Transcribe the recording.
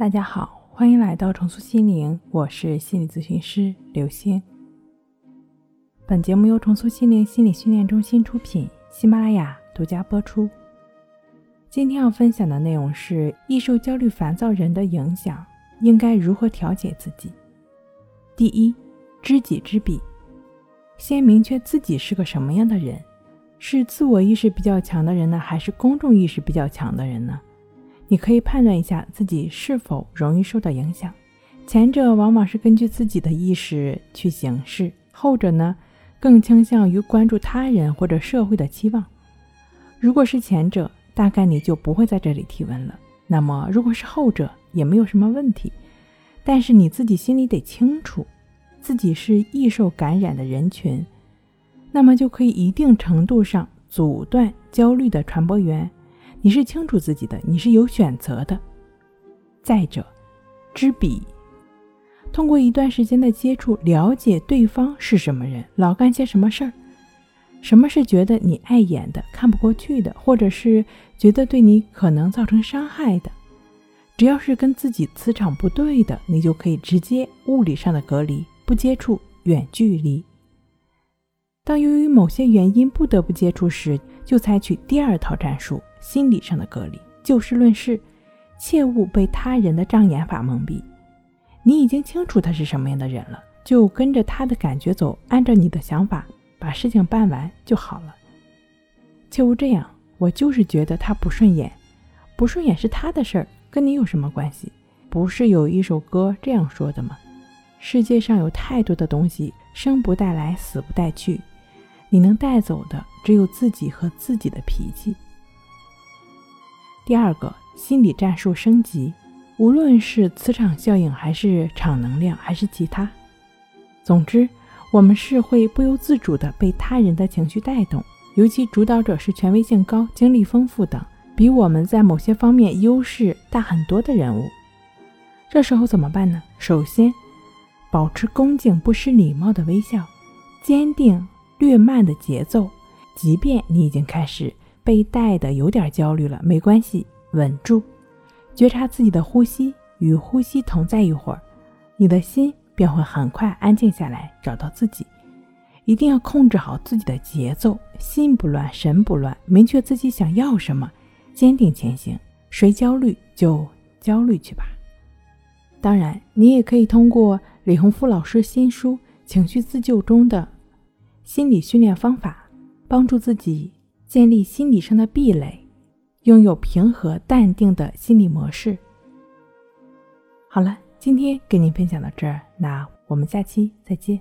大家好，欢迎来到重塑心灵，我是心理咨询师刘星。本节目由重塑心灵心理训练中心出品，喜马拉雅独家播出。今天要分享的内容是：易受焦虑、烦躁人的影响，应该如何调节自己？第一，知己知彼，先明确自己是个什么样的人，是自我意识比较强的人呢，还是公众意识比较强的人呢？你可以判断一下自己是否容易受到影响。前者往往是根据自己的意识去行事，后者呢更倾向于关注他人或者社会的期望。如果是前者，大概你就不会在这里提问了。那么如果是后者，也没有什么问题。但是你自己心里得清楚，自己是易受感染的人群，那么就可以一定程度上阻断焦虑的传播源。你是清楚自己的，你是有选择的。再者，知彼，通过一段时间的接触，了解对方是什么人，老干些什么事儿，什么是觉得你碍眼的、看不过去的，或者是觉得对你可能造成伤害的，只要是跟自己磁场不对的，你就可以直接物理上的隔离，不接触，远距离。当由于某些原因不得不接触时，就采取第二套战术。心理上的隔离，就事论事，切勿被他人的障眼法蒙蔽。你已经清楚他是什么样的人了，就跟着他的感觉走，按照你的想法把事情办完就好了。切勿这样，我就是觉得他不顺眼，不顺眼是他的事儿，跟你有什么关系？不是有一首歌这样说的吗？世界上有太多的东西，生不带来，死不带去，你能带走的只有自己和自己的脾气。第二个心理战术升级，无论是磁场效应，还是场能量，还是其他，总之，我们是会不由自主的被他人的情绪带动，尤其主导者是权威性高、经历丰富等，比我们在某些方面优势大很多的人物。这时候怎么办呢？首先，保持恭敬不失礼貌的微笑，坚定略慢的节奏，即便你已经开始。被带的有点焦虑了，没关系，稳住，觉察自己的呼吸，与呼吸同在一会儿，你的心便会很快安静下来，找到自己。一定要控制好自己的节奏，心不乱，神不乱，明确自己想要什么，坚定前行。谁焦虑就焦虑去吧。当然，你也可以通过李洪福老师新书《情绪自救》中的心理训练方法，帮助自己。建立心理上的壁垒，拥有平和淡定的心理模式。好了，今天跟您分享到这儿，那我们下期再见。